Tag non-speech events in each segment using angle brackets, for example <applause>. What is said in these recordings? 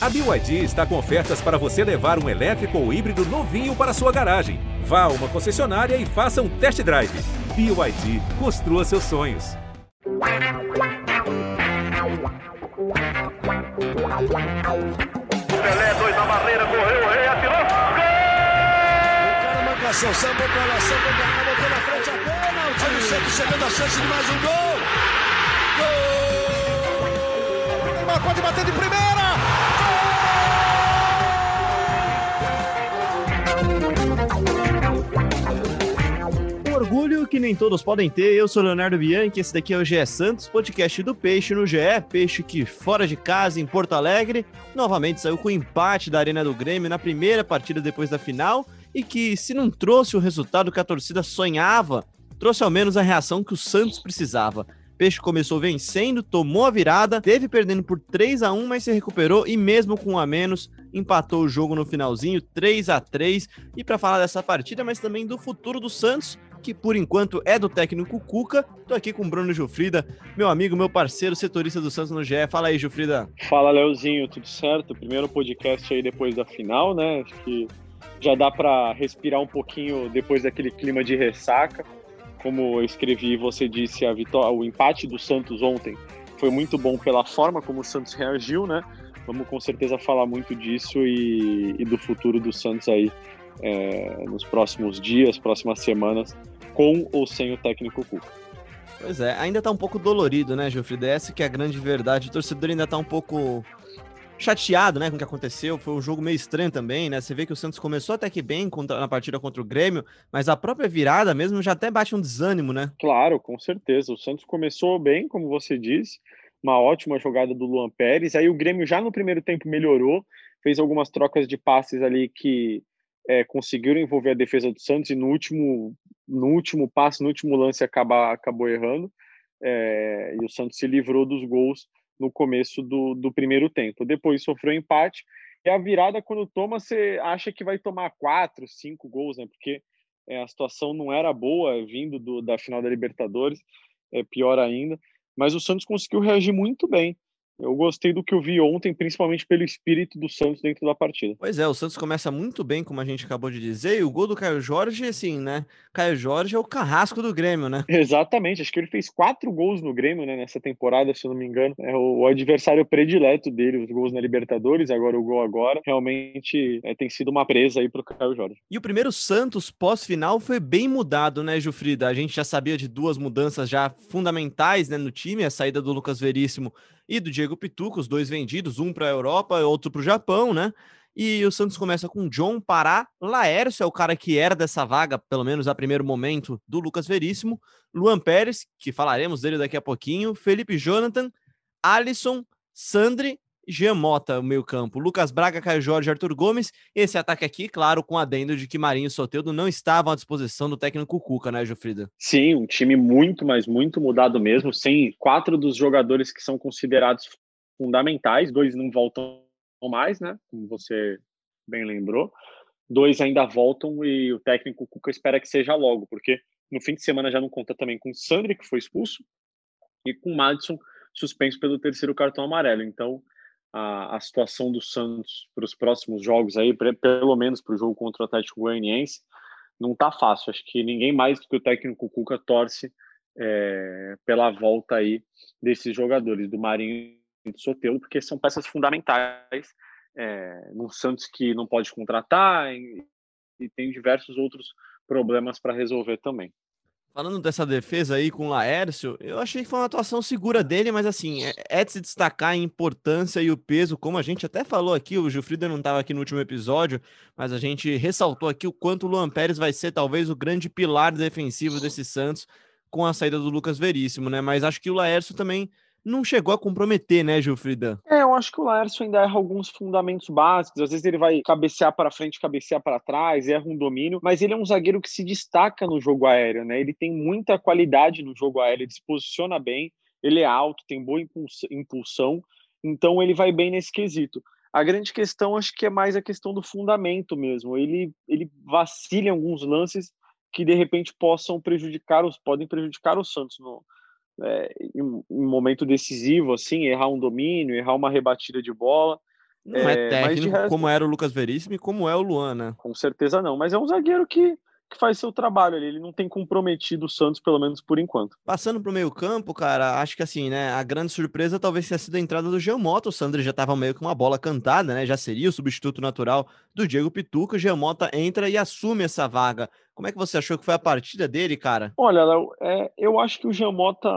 A BYD está com ofertas para você levar um elétrico ou híbrido novinho para sua garagem. Vá a uma concessionária e faça um test drive. BYD, construa seus sonhos. Pelé, dois na barreira, correu, o rei atirou. Gol! O cara pra lá, sambou pra cá, botou na frente a bola. O time sempre chegando a chance de mais um gol. Gol! Neymar pode bater de primeira. Orgulho que nem todos podem ter. Eu sou Leonardo Bianchi, esse daqui é o GE Santos, podcast do Peixe no GE. Peixe que fora de casa, em Porto Alegre, novamente saiu com empate da Arena do Grêmio na primeira partida depois da final e que, se não trouxe o resultado que a torcida sonhava, trouxe ao menos a reação que o Santos precisava. Peixe começou vencendo, tomou a virada, teve perdendo por 3 a 1 mas se recuperou e mesmo com um a menos, empatou o jogo no finalzinho, 3 a 3 E para falar dessa partida, mas também do futuro do Santos, que por enquanto é do técnico Cuca, tô aqui com o Bruno Gilfrida, meu amigo, meu parceiro, setorista do Santos no GE. Fala aí, Gilfrida. Fala, Leozinho, tudo certo? Primeiro podcast aí depois da final, né? Acho que já dá para respirar um pouquinho depois daquele clima de ressaca como eu escrevi você disse, a vitória, o empate do Santos ontem foi muito bom pela forma como o Santos reagiu, né? Vamos com certeza falar muito disso e, e do futuro do Santos aí é, nos próximos dias, próximas semanas, com ou sem o técnico Cuca. Pois é, ainda tá um pouco dolorido, né, Gilfrida? Essa que é a grande verdade. O torcedor ainda tá um pouco chateado, né, com o que aconteceu. Foi um jogo meio estranho também, né? Você vê que o Santos começou até que bem contra, na partida contra o Grêmio, mas a própria virada mesmo já até bate um desânimo, né? Claro, com certeza. O Santos começou bem, como você disse, uma ótima jogada do Luan Pérez. Aí o Grêmio já no primeiro tempo melhorou, fez algumas trocas de passes ali que é, conseguiram envolver a defesa do Santos e no último, no último passe, no último lance, acaba, acabou errando. É, e o Santos se livrou dos gols no começo do, do primeiro tempo. Depois sofreu empate. E a virada, quando toma, você acha que vai tomar quatro, cinco gols, né? Porque é, a situação não era boa vindo do, da final da Libertadores, é pior ainda. Mas o Santos conseguiu reagir muito bem. Eu gostei do que eu vi ontem, principalmente pelo espírito do Santos dentro da partida. Pois é, o Santos começa muito bem, como a gente acabou de dizer, e o gol do Caio Jorge, assim, né? Caio Jorge é o carrasco do Grêmio, né? <laughs> Exatamente, acho que ele fez quatro gols no Grêmio, né, nessa temporada, se eu não me engano. É o, adversário predileto dele, os gols na Libertadores, agora o gol agora. Realmente é, tem sido uma presa aí pro Caio Jorge. E o primeiro Santos pós-final foi bem mudado, né, Jufrida? A gente já sabia de duas mudanças já fundamentais, né, no time, a saída do Lucas Veríssimo e do Diego Pituca, os dois vendidos, um para a Europa e outro para o Japão, né? E o Santos começa com John Pará, Laércio é o cara que era dessa vaga, pelo menos a primeiro momento, do Lucas Veríssimo, Luan Pérez, que falaremos dele daqui a pouquinho, Felipe Jonathan, Alisson, Sandri Jean Mota, o meio campo, Lucas Braga, Caio Jorge, Arthur Gomes. Esse ataque aqui, claro, com adendo de que Marinho e Soteldo não estavam à disposição do técnico Cuca, né, Jofrida? Sim, um time muito, mas muito mudado mesmo, sem quatro dos jogadores que são considerados fundamentais, dois não voltam mais, né, como você bem lembrou, dois ainda voltam e o técnico Cuca espera que seja logo, porque no fim de semana já não conta também com o Sandri, que foi expulso, e com o Madison suspenso pelo terceiro cartão amarelo. Então, a, a situação do Santos para os próximos jogos aí, pelo menos para o jogo contra o Atlético Goianiense, não está fácil. Acho que ninguém mais do que o técnico Cuca torce é, pela volta aí desses jogadores, do Marinho e do Sotelo, porque são peças fundamentais é, Santos que não pode contratar e, e tem diversos outros problemas para resolver também. Falando dessa defesa aí com o Laércio, eu achei que foi uma atuação segura dele, mas assim, é, é de se destacar a importância e o peso, como a gente até falou aqui, o Gilfrida não estava aqui no último episódio, mas a gente ressaltou aqui o quanto o Luan Pérez vai ser talvez o grande pilar defensivo desse Santos com a saída do Lucas Veríssimo, né? Mas acho que o Laércio também não chegou a comprometer, né, Gilfrida? É, eu acho que o Laércio ainda erra alguns fundamentos básicos. Às vezes ele vai cabecear para frente, cabecear para trás, erra um domínio, mas ele é um zagueiro que se destaca no jogo aéreo, né? Ele tem muita qualidade no jogo aéreo, ele se posiciona bem, ele é alto, tem boa impulsão, então ele vai bem nesse quesito. A grande questão acho que é mais a questão do fundamento mesmo. Ele, ele vacila em alguns lances que de repente possam prejudicar os podem prejudicar o Santos no, é, em um momento decisivo, assim, errar um domínio, errar uma rebatida de bola. Não é, é técnico resto... como era o Lucas Veríssimo e como é o Luan, né? Com certeza não, mas é um zagueiro que que faz seu trabalho ali. Ele não tem comprometido o Santos, pelo menos por enquanto. Passando para o meio-campo, cara, acho que assim, né? A grande surpresa talvez tenha sido a entrada do Geomota. O Sandro já estava meio com uma bola cantada, né? Já seria o substituto natural do Diego Pituca. O Geomota entra e assume essa vaga. Como é que você achou que foi a partida dele, cara? Olha, Léo, é, eu acho que o Geomota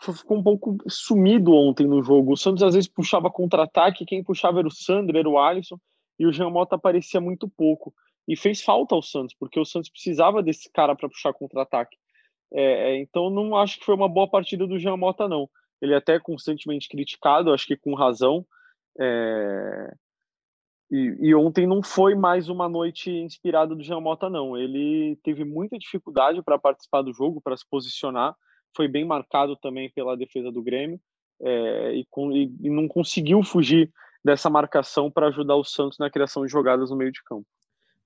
ficou um pouco sumido ontem no jogo. O Santos às vezes puxava contra-ataque, quem puxava era o Sandro, era o Alisson, e o Geomota aparecia muito pouco e fez falta ao Santos, porque o Santos precisava desse cara para puxar contra-ataque. É, é, então, não acho que foi uma boa partida do Jean Mota, não. Ele é até constantemente criticado, acho que com razão. É... E, e, ontem não foi mais uma noite inspirada do Jean Mota, não. Ele teve muita dificuldade para participar do jogo, para se posicionar. Foi bem marcado também pela defesa do Grêmio é, e, com, e não conseguiu fugir dessa marcação para ajudar o Santos na criação de jogadas no meio de campo.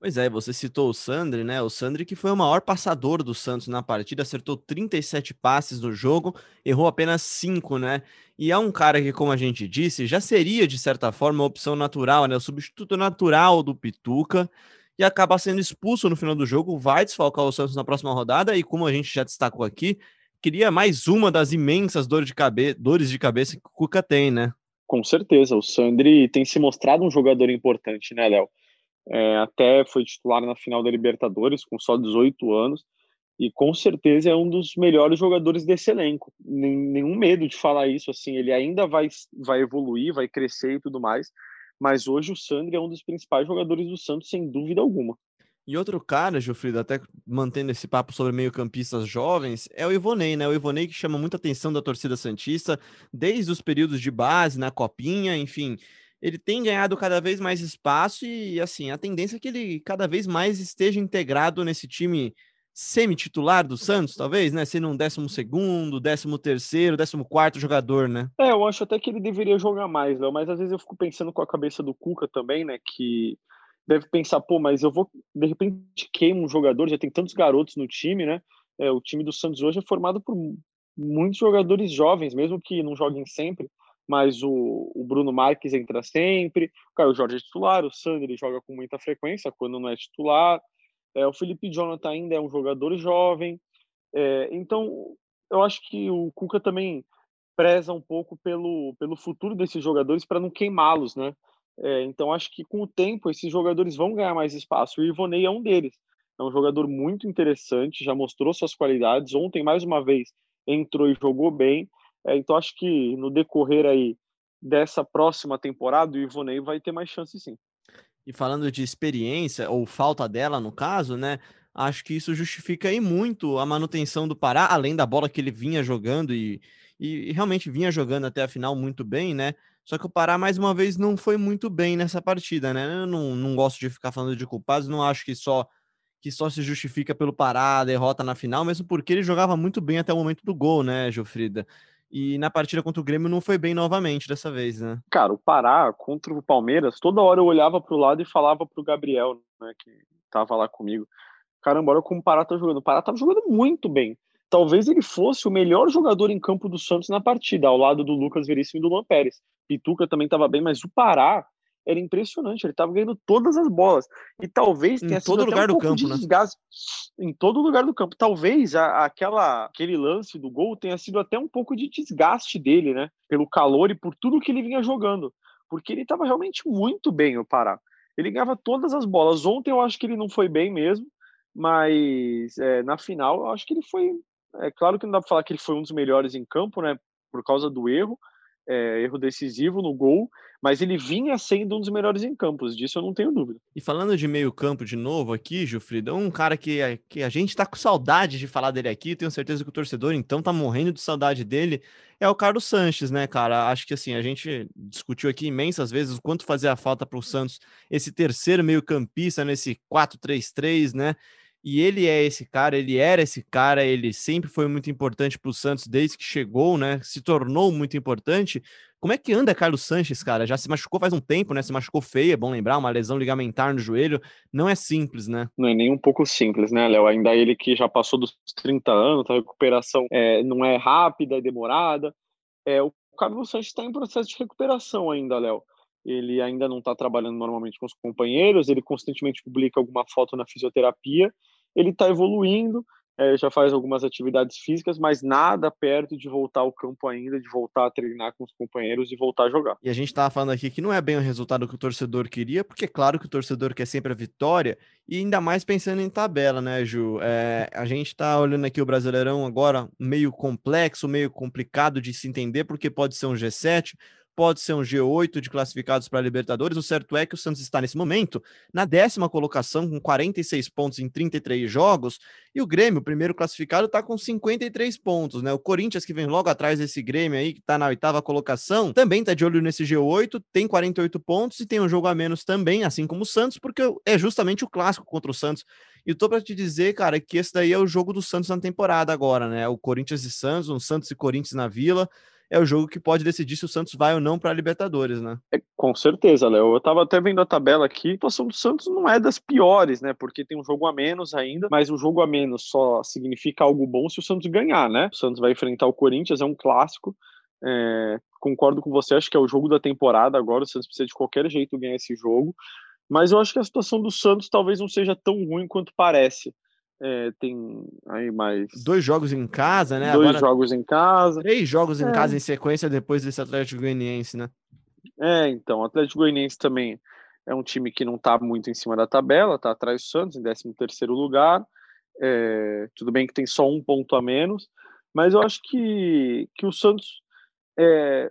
Pois é, você citou o Sandri, né? O Sandri que foi o maior passador do Santos na partida, acertou 37 passes no jogo, errou apenas 5, né? E é um cara que, como a gente disse, já seria, de certa forma, a opção natural, né? O substituto natural do Pituca, e acaba sendo expulso no final do jogo, vai desfalcar o Santos na próxima rodada, e como a gente já destacou aqui, queria mais uma das imensas dores de, cabe dores de cabeça que o Cuca tem, né? Com certeza, o Sandri tem se mostrado um jogador importante, né, Léo? É, até foi titular na final da Libertadores com só 18 anos e com certeza é um dos melhores jogadores desse elenco. Nenhum medo de falar isso, assim, ele ainda vai, vai evoluir, vai crescer e tudo mais, mas hoje o Sandri é um dos principais jogadores do Santos, sem dúvida alguma. E outro cara, Gilfrido, até mantendo esse papo sobre meio-campistas jovens, é o Ivonei, né? O Ivonei que chama muita atenção da torcida Santista desde os períodos de base, na Copinha, enfim ele tem ganhado cada vez mais espaço e, assim, a tendência é que ele cada vez mais esteja integrado nesse time semi-titular do Santos, talvez, né? Sendo um décimo segundo, décimo terceiro, décimo quarto jogador, né? É, eu acho até que ele deveria jogar mais, Léo, mas às vezes eu fico pensando com a cabeça do Cuca também, né? Que deve pensar, pô, mas eu vou, de repente, queimo um jogador, já tem tantos garotos no time, né? É, o time do Santos hoje é formado por muitos jogadores jovens, mesmo que não joguem sempre mas o, o, Bruno Marques entra sempre, o Caio Jorge é titular, o Sander joga com muita frequência quando não é titular, é, o Felipe Jonathan ainda é um jogador jovem, é, então eu acho que o Cuca também preza um pouco pelo, pelo futuro desses jogadores para não queimá-los, né? É, então acho que com o tempo esses jogadores vão ganhar mais espaço. O Ivonei é um deles. É um jogador muito interessante, já mostrou suas qualidades. Ontem, mais uma vez, entrou e jogou bem. É, então acho que no decorrer aí dessa próxima temporada o Ivonei vai ter mais chance sim. E falando de experiência, ou falta dela no caso, né? Acho que isso justifica aí muito a manutenção do Pará, além da bola que ele vinha jogando e, e realmente vinha jogando até a final muito bem, né? Só que o Pará, mais uma vez, não foi muito bem nessa partida, né? Eu não, não gosto de ficar falando de culpados, não acho que só que só se justifica pelo Pará, a derrota na final, mesmo porque ele jogava muito bem até o momento do gol, né, Gilfrida? E na partida contra o Grêmio não foi bem novamente dessa vez, né? Cara, o Pará contra o Palmeiras, toda hora eu olhava pro lado e falava pro Gabriel, né, que tava lá comigo. Caramba, olha como o Pará tá jogando. O Pará tava jogando muito bem. Talvez ele fosse o melhor jogador em campo do Santos na partida, ao lado do Lucas Veríssimo e do Luan Pérez. Pituca também estava bem, mas o Pará era impressionante. Ele estava ganhando todas as bolas. E talvez tenha em todo lugar um do campo, de né? desgaste em todo lugar do campo. Talvez a, aquela, aquele lance do gol tenha sido até um pouco de desgaste dele, né? Pelo calor e por tudo que ele vinha jogando. Porque ele estava realmente muito bem, o Pará. Ele ganhava todas as bolas. Ontem eu acho que ele não foi bem mesmo, mas é, na final eu acho que ele foi. É claro que não dá para falar que ele foi um dos melhores em campo, né? Por causa do erro, é, erro decisivo no gol, mas ele vinha sendo um dos melhores em campos, disso eu não tenho dúvida. E falando de meio campo de novo aqui, Gilfrida, um cara que, que a gente tá com saudade de falar dele aqui, tenho certeza que o torcedor então tá morrendo de saudade dele, é o Carlos Sanches, né, cara? Acho que assim, a gente discutiu aqui imensas vezes o quanto fazia falta para o Santos esse terceiro meio campista nesse 4-3-3, né? E ele é esse cara, ele era esse cara, ele sempre foi muito importante para o Santos desde que chegou, né? Se tornou muito importante. Como é que anda Carlos Sanches, cara? Já se machucou faz um tempo, né? Se machucou feio, é bom lembrar, uma lesão ligamentar no joelho. Não é simples, né? Não é nem um pouco simples, né, Léo? Ainda ele que já passou dos 30 anos, a recuperação é, não é rápida, é demorada. É, o Carlos Sanches está em processo de recuperação ainda, Léo. Ele ainda não está trabalhando normalmente com os companheiros, ele constantemente publica alguma foto na fisioterapia, ele está evoluindo, é, já faz algumas atividades físicas, mas nada perto de voltar ao campo ainda, de voltar a treinar com os companheiros e voltar a jogar. E a gente estava falando aqui que não é bem o resultado que o torcedor queria, porque é claro que o torcedor quer sempre a vitória, e ainda mais pensando em tabela, né, Ju? É, a gente está olhando aqui o Brasileirão agora meio complexo, meio complicado de se entender, porque pode ser um G7, pode ser um G8 de classificados para a Libertadores. O certo é que o Santos está nesse momento na décima colocação com 46 pontos em 33 jogos e o Grêmio, o primeiro classificado, está com 53 pontos, né? O Corinthians que vem logo atrás desse Grêmio aí que está na oitava colocação, também está de olho nesse G8, tem 48 pontos e tem um jogo a menos também, assim como o Santos, porque é justamente o clássico contra o Santos. E tô para te dizer, cara, que esse daí é o jogo do Santos na temporada agora, né? O Corinthians e Santos, um Santos e Corinthians na Vila é o jogo que pode decidir se o Santos vai ou não para a Libertadores, né? É, com certeza, Léo. Eu estava até vendo a tabela aqui. A situação do Santos não é das piores, né? Porque tem um jogo a menos ainda, mas o jogo a menos só significa algo bom se o Santos ganhar, né? O Santos vai enfrentar o Corinthians, é um clássico. É, concordo com você, acho que é o jogo da temporada agora. O Santos precisa de qualquer jeito ganhar esse jogo. Mas eu acho que a situação do Santos talvez não seja tão ruim quanto parece. É, tem aí mais. Dois jogos em casa, né? Dois Agora, jogos em casa. Três jogos em é. casa em sequência depois desse Atlético Goianiense, né? É, então. O Atlético Goianiense também é um time que não está muito em cima da tabela, está atrás do Santos, em 13 lugar. É, tudo bem que tem só um ponto a menos, mas eu acho que, que o Santos é,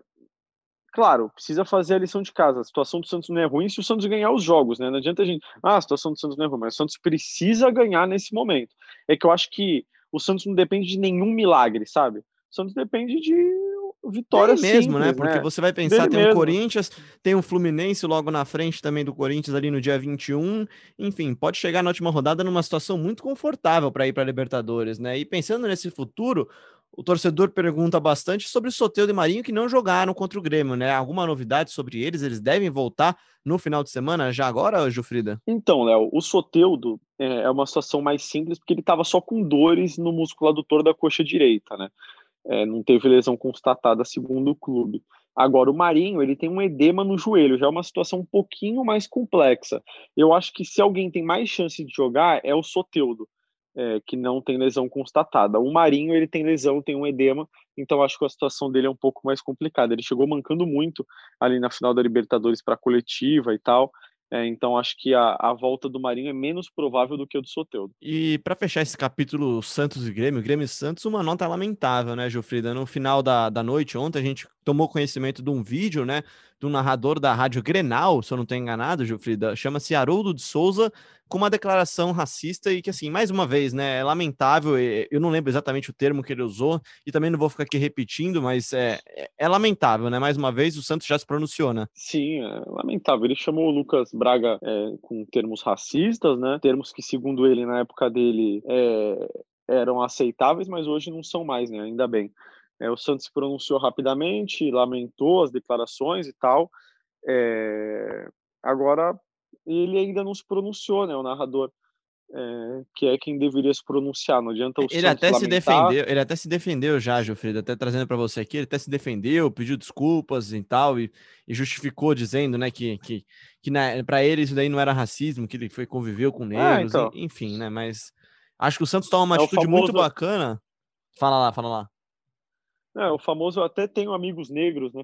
claro, precisa fazer a lição de casa. A situação do Santos não é ruim se o Santos ganhar os jogos, né? Não adianta a gente, ah, a situação do Santos não é ruim, mas o Santos precisa ganhar nesse momento. É que eu acho que o Santos não depende de nenhum milagre, sabe? O Santos depende de vitória Tem mesmo, né? simples, né? Porque né? você vai pensar, Dele tem o Corinthians, tem o Fluminense logo na frente também do Corinthians ali no dia 21. Enfim, pode chegar na última rodada numa situação muito confortável para ir para a Libertadores, né? E pensando nesse futuro, o torcedor pergunta bastante sobre o Soteldo e Marinho que não jogaram contra o Grêmio, né? Alguma novidade sobre eles? Eles devem voltar no final de semana, já agora, Jufrida? Então, Léo, o Soteudo é, é uma situação mais simples porque ele estava só com dores no músculo adutor da coxa direita, né? É, não teve lesão constatada segundo o clube. Agora, o Marinho, ele tem um edema no joelho, já é uma situação um pouquinho mais complexa. Eu acho que se alguém tem mais chance de jogar é o Soteudo é, que não tem lesão constatada. O Marinho, ele tem lesão, tem um edema, então acho que a situação dele é um pouco mais complicada. Ele chegou mancando muito ali na final da Libertadores para a coletiva e tal. É, então acho que a, a, volta do Marinho é menos provável do que o do Soteldo. E para fechar esse capítulo Santos e Grêmio, Grêmio e Santos, uma nota lamentável, né, Gilfrida? No final da, da noite, ontem, a gente tomou conhecimento de um vídeo, né, do narrador da Rádio Grenal, se eu não estou enganado, Gilfrida, chama-se Haroldo de Souza, com uma declaração racista e que, assim, mais uma vez, né, é lamentável, eu não lembro exatamente o termo que ele usou e também não vou ficar aqui repetindo, mas é, é, é lamentável, né, mais uma vez o Santos já se pronunciou, né? Sim, é lamentável, ele chamou o Lucas Braga é, com termos racistas, né, termos que, segundo ele, na época dele, é, eram aceitáveis, mas hoje não são mais, né, ainda bem. É, o Santos se pronunciou rapidamente, lamentou as declarações e tal. É, agora ele ainda não se pronunciou, né? O narrador, é, que é quem deveria se pronunciar. Não adianta o ele Santos até lamentar. se defendeu, ele até se defendeu já, Gilfrido, até trazendo para você aqui, ele até se defendeu, pediu desculpas e tal e, e justificou dizendo, né, que que, que para ele isso daí não era racismo, que ele foi conviveu com ah, negros, então. enfim, né? Mas acho que o Santos toma uma é atitude famoso... muito bacana. Fala lá, fala lá. É, o famoso eu até tenho amigos negros, né?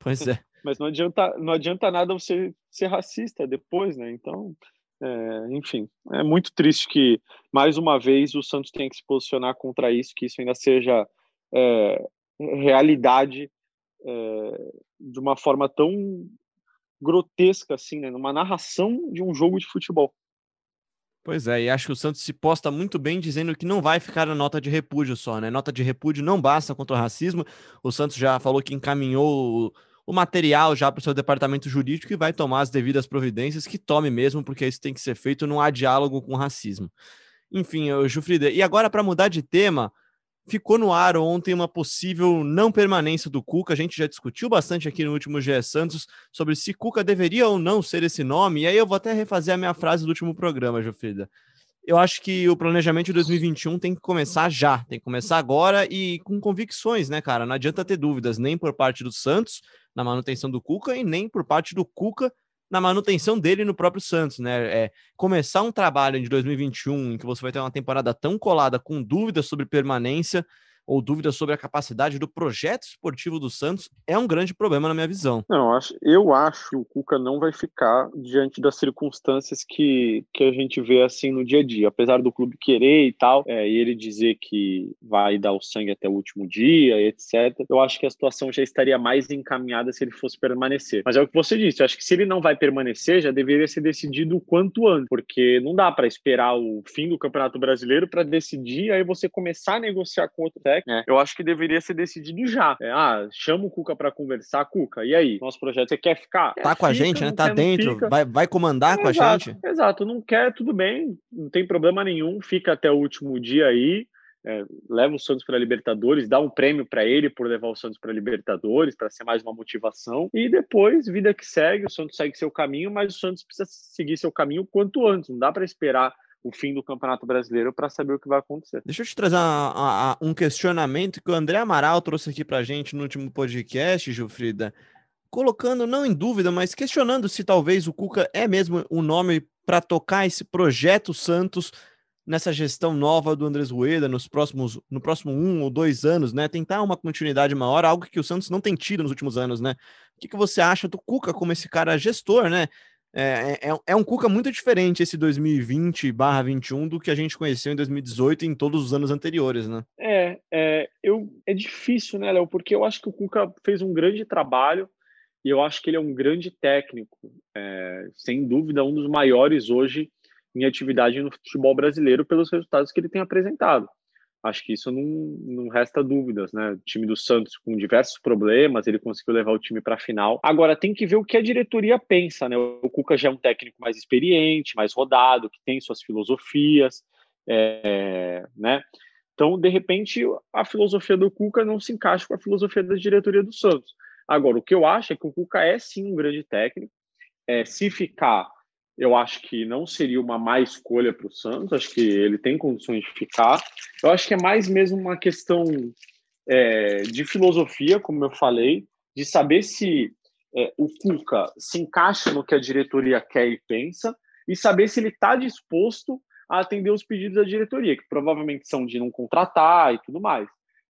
Pois é. <laughs> Mas não adianta, não adianta nada você ser racista depois, né? Então, é, enfim, é muito triste que, mais uma vez, o Santos tenha que se posicionar contra isso, que isso ainda seja é, realidade é, de uma forma tão grotesca, assim, né? Numa narração de um jogo de futebol. Pois é, e acho que o Santos se posta muito bem dizendo que não vai ficar na nota de repúdio só, né? Nota de repúdio não basta contra o racismo. O Santos já falou que encaminhou o, o material já para o seu departamento jurídico e vai tomar as devidas providências, que tome mesmo, porque isso tem que ser feito, não há diálogo com racismo. Enfim, Jufrida, e agora para mudar de tema, ficou no ar ontem uma possível não permanência do Cuca. A gente já discutiu bastante aqui no último GE Santos sobre se Cuca deveria ou não ser esse nome. E aí eu vou até refazer a minha frase do último programa, Jofrida. eu acho que o planejamento de 2021 tem que começar já, tem que começar agora e com convicções, né, cara? Não adianta ter dúvidas nem por parte do Santos na manutenção do Cuca e nem por parte do Cuca na manutenção dele no próprio Santos, né? É, começar um trabalho de 2021 em que você vai ter uma temporada tão colada com dúvidas sobre permanência ou dúvidas sobre a capacidade do projeto esportivo do Santos é um grande problema na minha visão. Não, eu acho, que o Cuca não vai ficar diante das circunstâncias que, que a gente vê assim no dia a dia. Apesar do clube querer e tal, é, e ele dizer que vai dar o sangue até o último dia, etc., eu acho que a situação já estaria mais encaminhada se ele fosse permanecer. Mas é o que você disse, eu acho que se ele não vai permanecer, já deveria ser decidido o quanto antes, porque não dá para esperar o fim do Campeonato Brasileiro para decidir, aí você começar a negociar com outro é. eu acho que deveria ser decidido já. É, ah, chama o Cuca para conversar, Cuca, e aí? Nosso projeto, você quer ficar? Tá com a gente, né? Tá quer, dentro, vai, vai comandar com exato, a gente. Exato, não quer, tudo bem, não tem problema nenhum, fica até o último dia aí. É, leva o Santos para a Libertadores, dá um prêmio para ele por levar o Santos para a Libertadores, para ser mais uma motivação. E depois, vida que segue, o Santos segue seu caminho, mas o Santos precisa seguir seu caminho quanto antes. Não dá para esperar o fim do Campeonato Brasileiro para saber o que vai acontecer. Deixa eu te trazer um questionamento que o André Amaral trouxe aqui para gente no último podcast, Gilfrida, colocando não em dúvida, mas questionando se talvez o Cuca é mesmo o nome para tocar esse projeto Santos nessa gestão nova do Andrés Rueda nos próximos no próximo um ou dois anos, né? Tentar uma continuidade maior, algo que o Santos não tem tido nos últimos anos, né? O que, que você acha do Cuca como esse cara gestor, né? É, é, é, um Cuca muito diferente esse 2020/21 do que a gente conheceu em 2018 e em todos os anos anteriores, né? É, é, eu, é difícil, né, Léo? Porque eu acho que o Cuca fez um grande trabalho e eu acho que ele é um grande técnico, é, sem dúvida, um dos maiores hoje em atividade no futebol brasileiro pelos resultados que ele tem apresentado. Acho que isso não, não resta dúvidas, né? O time do Santos com diversos problemas, ele conseguiu levar o time para a final. Agora tem que ver o que a diretoria pensa, né? O Cuca já é um técnico mais experiente, mais rodado, que tem suas filosofias, é, né? Então, de repente, a filosofia do Cuca não se encaixa com a filosofia da diretoria do Santos. Agora, o que eu acho é que o Cuca é sim um grande técnico. É, se ficar eu acho que não seria uma má escolha para o Santos, acho que ele tem condições de ficar. Eu acho que é mais mesmo uma questão é, de filosofia, como eu falei, de saber se é, o Cuca se encaixa no que a diretoria quer e pensa, e saber se ele está disposto a atender os pedidos da diretoria, que provavelmente são de não contratar e tudo mais.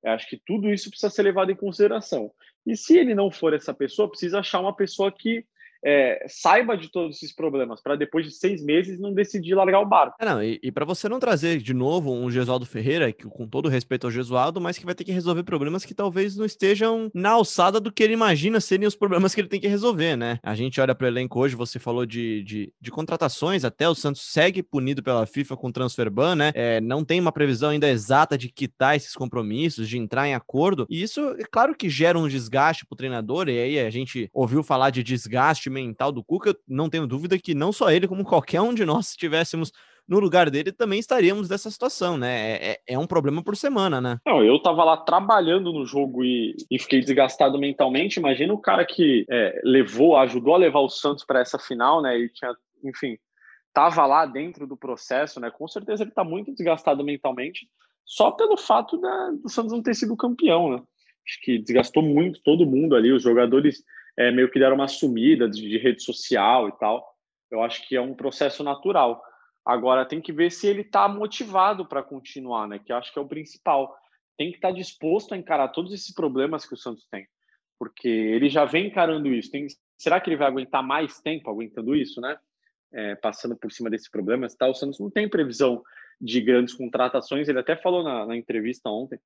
Eu acho que tudo isso precisa ser levado em consideração. E se ele não for essa pessoa, precisa achar uma pessoa que é, saiba de todos esses problemas, para depois de seis meses não decidir largar o barco. É, não, e, e para você não trazer de novo um Gesualdo Ferreira, que com todo respeito ao Gesualdo, mas que vai ter que resolver problemas que talvez não estejam na alçada do que ele imagina serem os problemas que ele tem que resolver, né? A gente olha para o elenco hoje, você falou de, de, de, contratações, até o Santos segue punido pela FIFA com transfer ban, né? É, não tem uma previsão ainda exata de quitar esses compromissos, de entrar em acordo, e isso, é claro que gera um desgaste para o treinador, e aí a gente ouviu falar de desgaste mental do Cuca, não tenho dúvida que não só ele, como qualquer um de nós, se estivéssemos no lugar dele, também estaríamos dessa situação, né? É, é, é um problema por semana, né? Não, eu tava lá trabalhando no jogo e, e fiquei desgastado mentalmente. Imagina o cara que é, levou, ajudou a levar o Santos para essa final, né? E tinha, enfim, tava lá dentro do processo, né? Com certeza ele tá muito desgastado mentalmente, só pelo fato da, do Santos não ter sido campeão, né? Acho que desgastou muito todo mundo ali, os jogadores é, meio que deram uma sumida de, de, rede social e tal. Eu acho que é um processo natural. Agora tem que ver se ele está motivado para continuar, né? Que acho que é o principal. Tem que estar tá disposto a encarar todos esses problemas que o Santos tem, porque ele já vem encarando isso. Tem, será que ele vai aguentar mais tempo aguentando isso, né? É, passando por cima desses problemas, tal. O Santos não tem previsão de grandes contratações. Ele até falou na, na entrevista ontem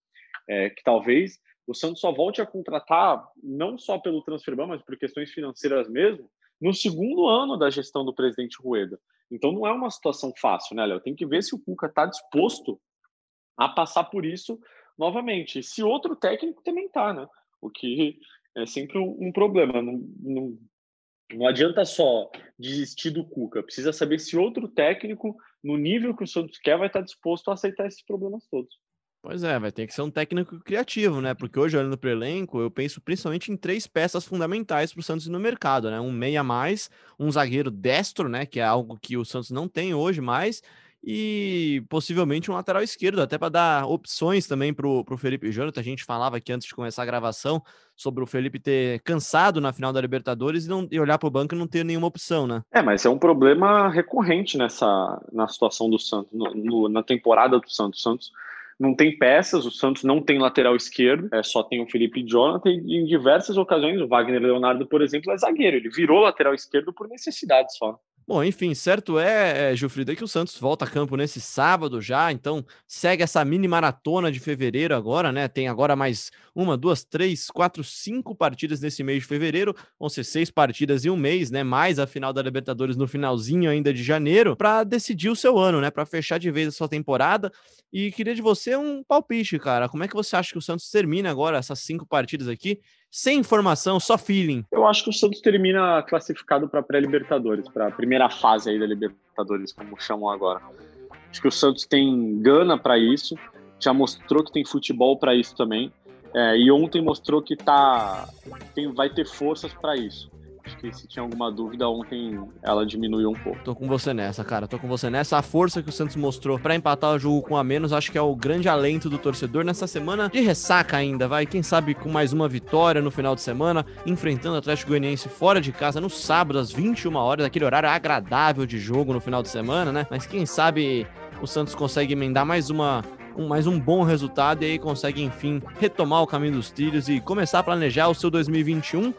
é, que talvez o Santos só volte a contratar, não só pelo transferban, mas por questões financeiras mesmo, no segundo ano da gestão do presidente Rueda. Então não é uma situação fácil, né, Léo? Tem que ver se o Cuca está disposto a passar por isso novamente. Se outro técnico também está, né? O que é sempre um, problema. Não, não, não adianta só desistir do Cuca. Precisa saber se outro técnico, no nível que o Santos quer, vai estar disposto a aceitar esses problemas todos. Pois é, vai ter que ser um técnico criativo, né? Porque hoje, olhando para o elenco, eu penso principalmente em três peças fundamentais para o Santos no mercado, né? Um meia mais, um zagueiro destro, né? Que é algo que o Santos não tem hoje mais, e possivelmente um lateral esquerdo, até para dar opções também para o Felipe Jonathan. A gente falava aqui antes de começar a gravação sobre o Felipe ter cansado na final da Libertadores e, não, e olhar para o banco e não ter nenhuma opção, né? É, mas é um problema recorrente nessa na situação do Santos, no, no, na temporada do Santos. O Santos não tem peças, o Santos não tem lateral esquerdo, é, só tem o Felipe Jonathan, e em diversas ocasiões o Wagner Leonardo, por exemplo, é zagueiro, ele virou lateral esquerdo por necessidade só. Bom, enfim, certo é, é Gilfrida, que o Santos volta a campo nesse sábado já, então segue essa mini maratona de fevereiro agora, né? Tem agora mais uma, duas, três, quatro, cinco partidas nesse mês de fevereiro, vão ser seis partidas em um mês, né? Mais a final da Libertadores no finalzinho ainda de janeiro, para decidir o seu ano, né? Para fechar de vez a sua temporada. E queria de você um palpite, cara. Como é que você acha que o Santos termina agora essas cinco partidas aqui? Sem informação, só feeling. Eu acho que o Santos termina classificado para pré-Libertadores, para a primeira fase aí da Libertadores, como chamam agora. Acho que o Santos tem gana para isso, já mostrou que tem futebol para isso também. É, e ontem mostrou que tá, tem, vai ter forças para isso. Acho que se tinha alguma dúvida, ontem ela diminuiu um pouco. Tô com você nessa, cara. Tô com você nessa. A força que o Santos mostrou para empatar o jogo com a menos, acho que é o grande alento do torcedor nessa semana de ressaca ainda, vai. Quem sabe com mais uma vitória no final de semana, enfrentando o Atlético Goianiense fora de casa no sábado às 21 horas, aquele horário agradável de jogo no final de semana, né? Mas quem sabe o Santos consegue emendar mais uma um, mais um bom resultado e aí consegue, enfim, retomar o caminho dos trilhos e começar a planejar o seu 2021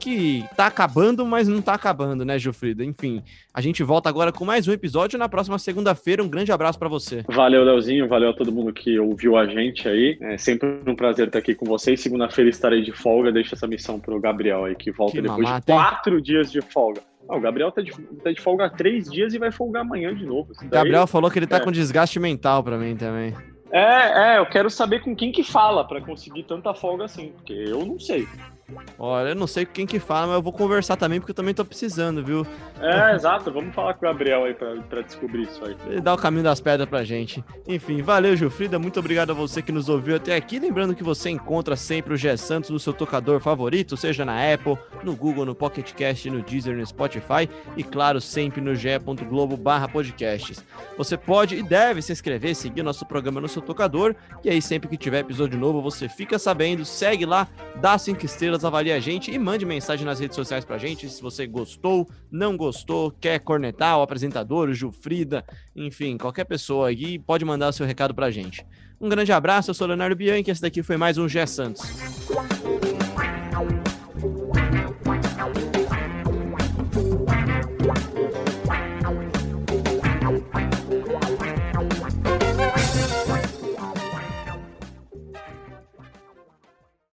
que tá acabando, mas não tá acabando, né, Gilfrida? Enfim, a gente volta agora com mais um episódio na próxima segunda-feira. Um grande abraço para você. Valeu, Leozinho. Valeu a todo mundo que ouviu a gente aí. É sempre um prazer estar aqui com vocês. Segunda-feira estarei de folga. Deixa essa missão pro Gabriel aí, que volta que depois mamata, de quatro hein? dias de folga. Ah, o Gabriel tá de, tá de folga há três dias e vai folgar amanhã de novo. O Gabriel falou que ele tá é. com desgaste mental para mim também. É, é, eu quero saber com quem que fala para conseguir tanta folga assim, porque eu não sei. Olha, eu não sei quem que fala, mas eu vou conversar também, porque eu também tô precisando, viu? É, exato. Vamos falar com o Gabriel aí pra, pra descobrir isso aí. Ele dá o caminho das pedras pra gente. Enfim, valeu, Gilfrida. Muito obrigado a você que nos ouviu até aqui. Lembrando que você encontra sempre o G Santos no seu tocador favorito, seja na Apple, no Google, no Pocket Cast, no Deezer, no Spotify e, claro, sempre no ge.globo barra podcasts. Você pode e deve se inscrever, seguir nosso programa no seu tocador e aí sempre que tiver episódio novo você fica sabendo, segue lá, dá cinco estrelas estrelas, avalie a gente e mande mensagem nas redes sociais pra gente se você gostou, não gostou, quer cornetar o apresentador, o Jufrida, enfim, qualquer pessoa aí pode mandar seu recado pra gente. Um grande abraço, eu sou Leonardo Bianchi, esse daqui foi mais um Gé Santos.